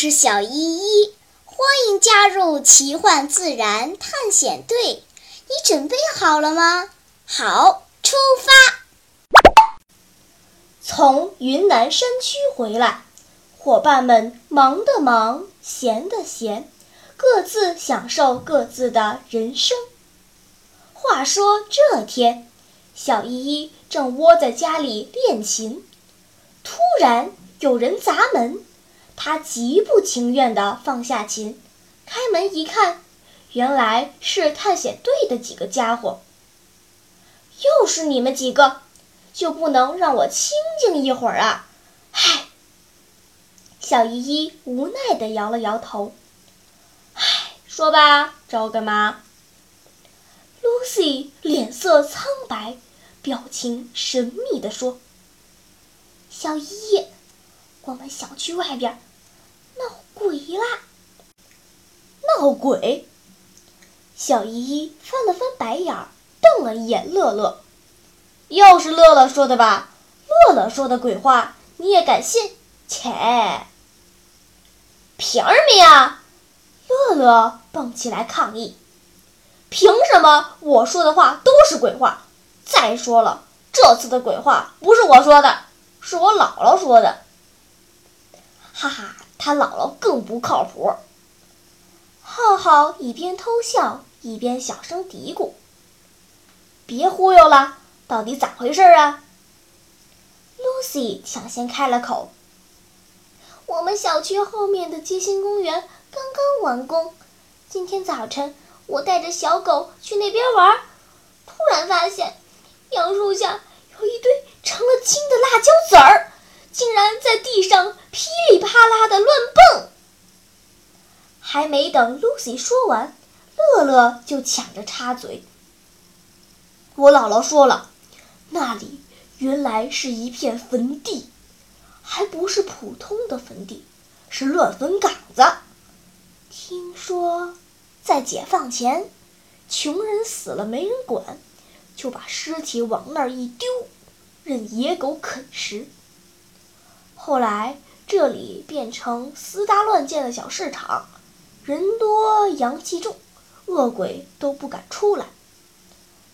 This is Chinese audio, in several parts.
是小依依，欢迎加入奇幻自然探险队。你准备好了吗？好，出发！从云南山区回来，伙伴们忙的忙，闲的闲，各自享受各自的人生。话说这天，小依依正窝在家里练琴，突然有人砸门。他极不情愿地放下琴，开门一看，原来是探险队的几个家伙。又是你们几个，就不能让我清静一会儿啊？唉，小依依无奈地摇了摇头。唉，说吧，找我干嘛？Lucy 脸色苍白，表情神秘地说：“小依依，我们小区外边。”鬼啦！闹鬼！小依依翻了翻白眼儿，瞪了一眼乐乐。又是乐乐说的吧？乐乐说的鬼话你也敢信？切！凭什么呀？乐乐蹦起来抗议。凭什么我说的话都是鬼话？再说了，这次的鬼话不是我说的，是我姥姥说的。哈哈。他姥姥更不靠谱。浩浩一边偷笑，一边小声嘀咕：“别忽悠了，到底咋回事啊？”Lucy 抢先开了口：“我们小区后面的街心公园刚刚完工，今天早晨我带着小狗去那边玩，突然发现杨树下有一堆成了精的辣椒籽儿。”竟然在地上噼里啪啦的乱蹦！还没等 Lucy 说完，乐乐就抢着插嘴：“我姥姥说了，那里原来是一片坟地，还不是普通的坟地，是乱坟岗子。听说在解放前，穷人死了没人管，就把尸体往那儿一丢，任野狗啃食。”后来这里变成私搭乱建的小市场，人多阳气重，恶鬼都不敢出来。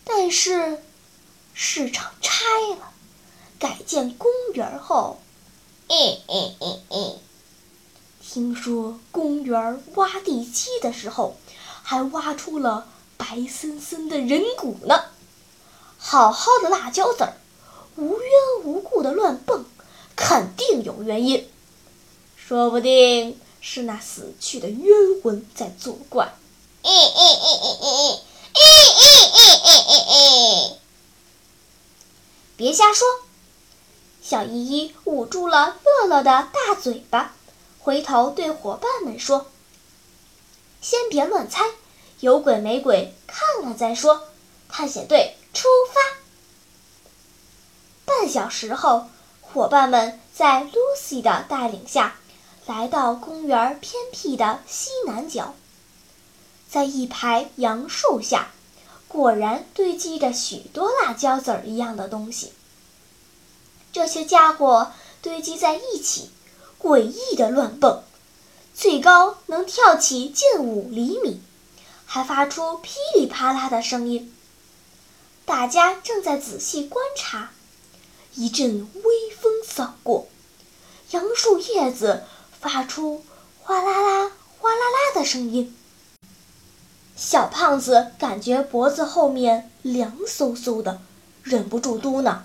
但是市场拆了，改建公园后，嗯嗯嗯嗯，听说公园挖地基的时候，还挖出了白森森的人骨呢。好好的辣椒籽儿，无缘无故的乱蹦。肯定有原因，说不定是那死去的冤魂在作怪。别瞎说。小依依捂住了乐乐的大嘴巴，回头对伙伴们说。先别乱猜，有鬼没鬼，看了再说。探险队出发。半小时后。伙伴们在 Lucy 的带领下，来到公园偏僻的西南角。在一排杨树下，果然堆积着许多辣椒籽儿一样的东西。这些家伙堆积在一起，诡异的乱蹦，最高能跳起近五厘米，还发出噼里啪啦的声音。大家正在仔细观察。一阵微扫过，杨树叶子发出哗啦啦、哗啦啦的声音。小胖子感觉脖子后面凉飕飕的，忍不住嘟囔：“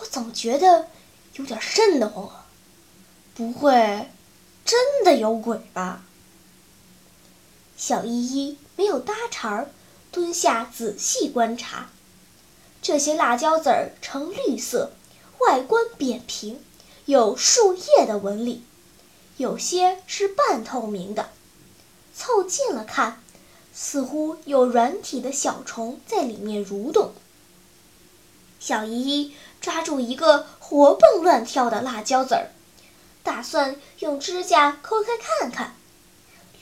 我总觉得有点瘆得慌，不会真的有鬼吧？”小依依。没有搭茬儿，蹲下仔细观察。这些辣椒籽儿呈绿色，外观扁平，有树叶的纹理，有些是半透明的。凑近了看，似乎有软体的小虫在里面蠕动。小依依抓住一个活蹦乱跳的辣椒籽儿，打算用指甲抠开看看。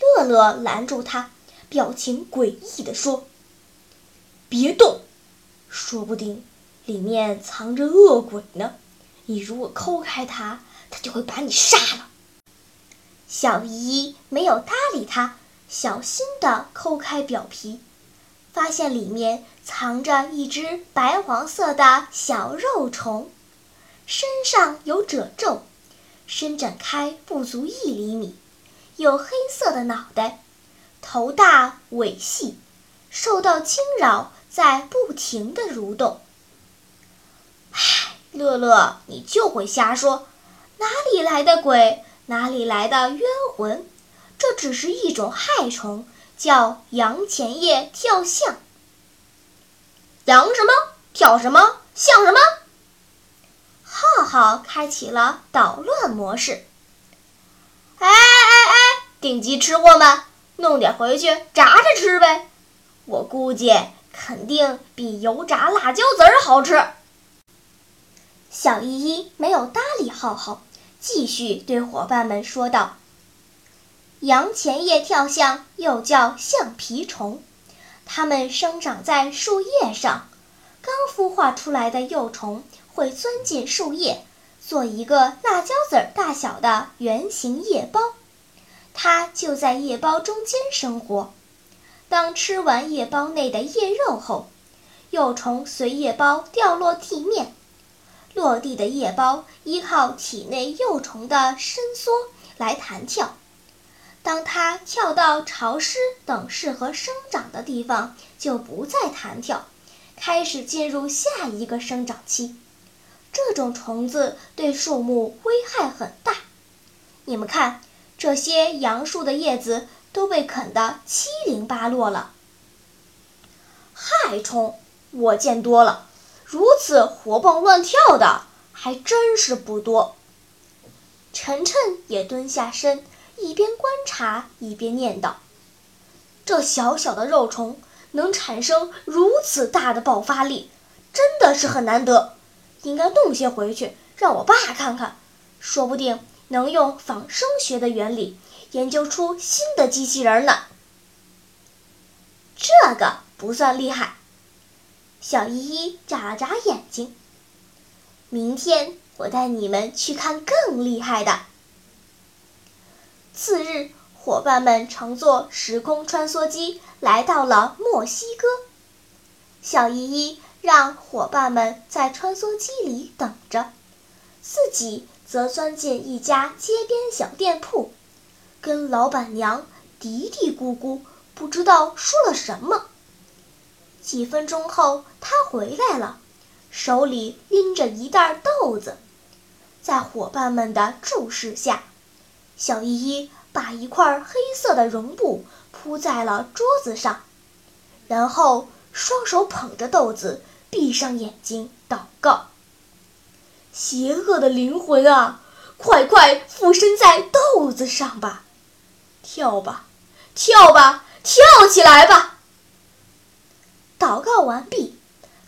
乐乐拦住他。表情诡异地说：“别动，说不定里面藏着恶鬼呢。你如果抠开它，它就会把你杀了。”小姨没有搭理他，小心地抠开表皮，发现里面藏着一只白黄色的小肉虫，身上有褶皱，伸展开不足一厘米，有黑色的脑袋，头大尾细，受到惊扰在不停地蠕动。唉，乐乐，你就会瞎说，哪里来的鬼？哪里来的冤魂？这只是一种害虫，叫洋前叶跳象。洋什么？跳什么？像什么？浩浩开启了捣乱模式。哎哎哎！顶级吃货们，弄点回去炸着吃呗！我估计肯定比油炸辣椒籽儿好吃。小依依没有搭理浩浩。继续对伙伴们说道：“洋前叶跳象又叫橡皮虫，它们生长在树叶上。刚孵化出来的幼虫会钻进树叶，做一个辣椒籽儿大小的圆形叶包。它就在叶包中间生活。当吃完叶包内的叶肉后，幼虫随叶包掉落地面。”落地的叶包依靠体内幼虫的伸缩来弹跳，当它跳到潮湿等适合生长的地方，就不再弹跳，开始进入下一个生长期。这种虫子对树木危害很大。你们看，这些杨树的叶子都被啃得七零八落了。害虫，我见多了。如此活蹦乱跳的还真是不多。晨晨也蹲下身，一边观察一边念叨：“这小小的肉虫能产生如此大的爆发力，真的是很难得。应该弄些回去让我爸看看，说不定能用仿生学的原理研究出新的机器人呢。”这个不算厉害。小依依眨了眨眼睛。明天我带你们去看更厉害的。次日，伙伴们乘坐时空穿梭机来到了墨西哥。小依依让伙伴们在穿梭机里等着，自己则钻进一家街边小店铺，跟老板娘嘀嘀咕咕，不知道说了什么。几分钟后，他回来了，手里拎着一袋豆子。在伙伴们的注视下，小依依把一块黑色的绒布铺在了桌子上，然后双手捧着豆子，闭上眼睛祷告：“邪恶的灵魂啊，快快附身在豆子上吧！跳吧，跳吧，跳起来吧！”祷告完毕，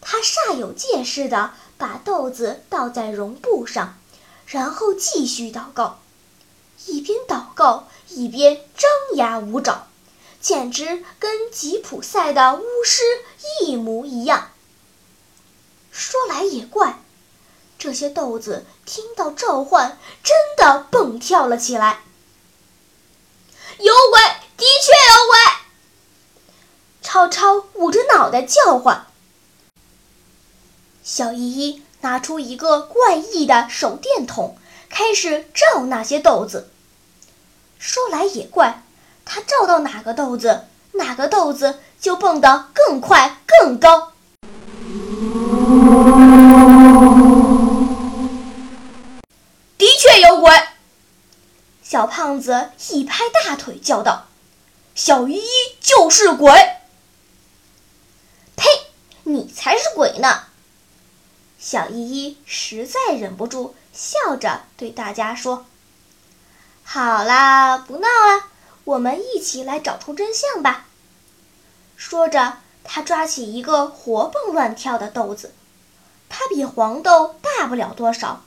他煞有介事地把豆子倒在绒布上，然后继续祷告，一边祷告一边张牙舞爪，简直跟吉普赛的巫师一模一样。说来也怪，这些豆子听到召唤，真的蹦跳了起来。有鬼，的确有鬼！超超捂着脑袋叫唤。小依依拿出一个怪异的手电筒，开始照那些豆子。说来也怪，他照到哪个豆子，哪个豆子就蹦得更快更高。的确有鬼！小胖子一拍大腿叫道：“小依依就是鬼！”呸你才是鬼呢！小依依实在忍不住，笑着对大家说：“好啦，不闹了，我们一起来找出真相吧。”说着，他抓起一个活蹦乱跳的豆子，它比黄豆大不了多少，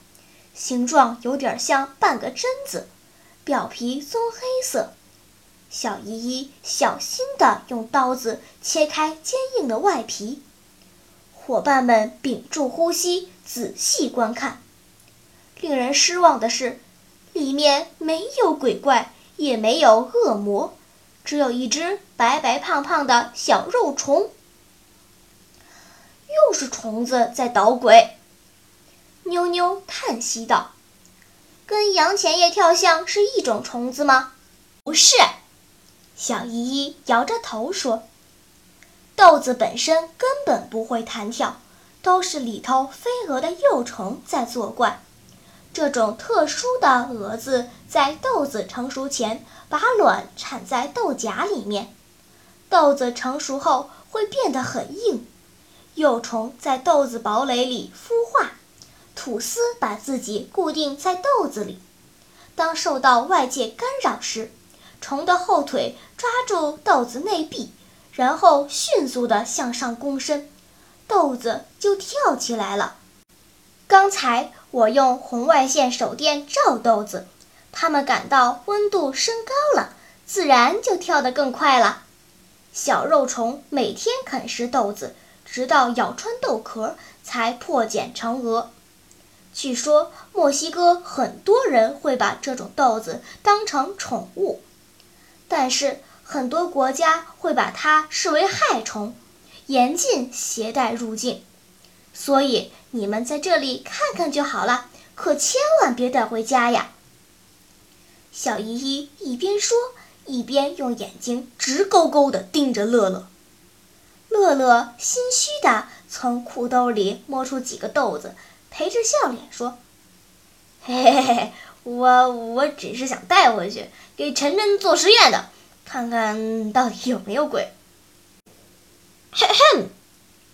形状有点像半个榛子，表皮棕黑色。小依依小心地用刀子切开坚硬的外皮。伙伴们屏住呼吸，仔细观看。令人失望的是，里面没有鬼怪，也没有恶魔，只有一只白白胖胖的小肉虫。又是虫子在捣鬼。妞妞叹息道：“跟杨钱叶跳象是一种虫子吗？”“不是。”小依依摇着头说：“豆子本身根本不会弹跳，都是里头飞蛾的幼虫在作怪。这种特殊的蛾子在豆子成熟前把卵产在豆荚里面，豆子成熟后会变得很硬。”幼虫在豆子堡垒里孵化，吐丝把自己固定在豆子里。当受到外界干扰时，虫的后腿抓住豆子内壁，然后迅速地向上弓身，豆子就跳起来了。刚才我用红外线手电照豆子，它们感到温度升高了，自然就跳得更快了。小肉虫每天啃食豆子。直到咬穿豆壳，才破茧成蛾。据说墨西哥很多人会把这种豆子当成宠物，但是很多国家会把它视为害虫，严禁携带入境。所以你们在这里看看就好了，可千万别带回家呀！小依依一边说，一边用眼睛直勾勾地盯着乐乐。乐乐心虚地从裤兜里摸出几个豆子，陪着笑脸说：“嘿嘿嘿，我我只是想带回去给晨晨做实验的，看看到底有没有鬼。”哼哼，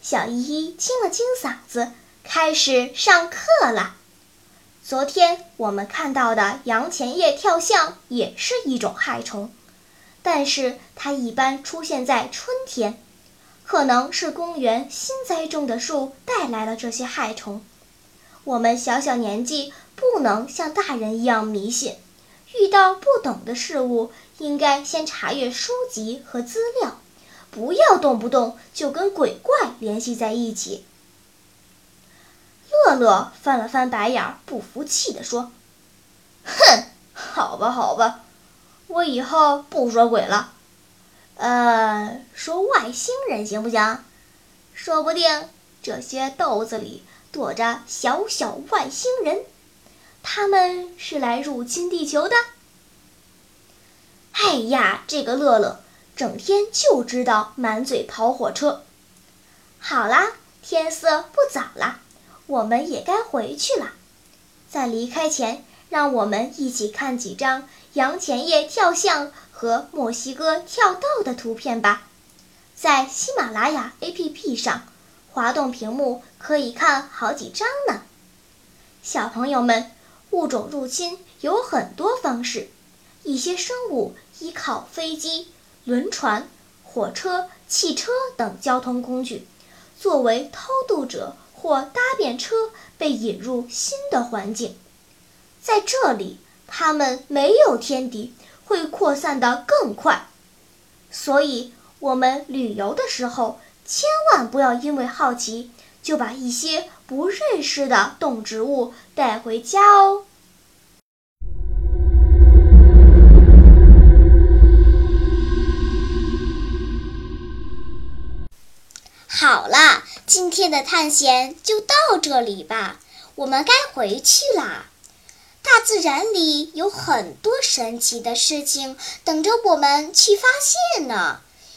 小依依清了清嗓子，开始上课了。昨天我们看到的洋前叶跳象也是一种害虫，但是它一般出现在春天。可能是公园新栽种的树带来了这些害虫。我们小小年纪不能像大人一样迷信，遇到不懂的事物，应该先查阅书籍和资料，不要动不动就跟鬼怪联系在一起。乐乐翻了翻白眼，不服气地说：“哼，好吧，好吧，我以后不说鬼了。”呃，说外星人行不行？说不定这些豆子里躲着小小外星人，他们是来入侵地球的。哎呀，这个乐乐整天就知道满嘴跑火车。好啦，天色不早了，我们也该回去了。在离开前，让我们一起看几张杨前叶跳象。和墨西哥跳豆的图片吧，在喜马拉雅 APP 上滑动屏幕可以看好几张呢。小朋友们，物种入侵有很多方式，一些生物依靠飞机、轮船、火车、汽车等交通工具，作为偷渡者或搭便车被引入新的环境，在这里，它们没有天敌。会扩散得更快，所以我们旅游的时候千万不要因为好奇就把一些不认识的动植物带回家哦。好啦，今天的探险就到这里吧，我们该回去啦。大自然里有很多神奇的事情等着我们去发现呢。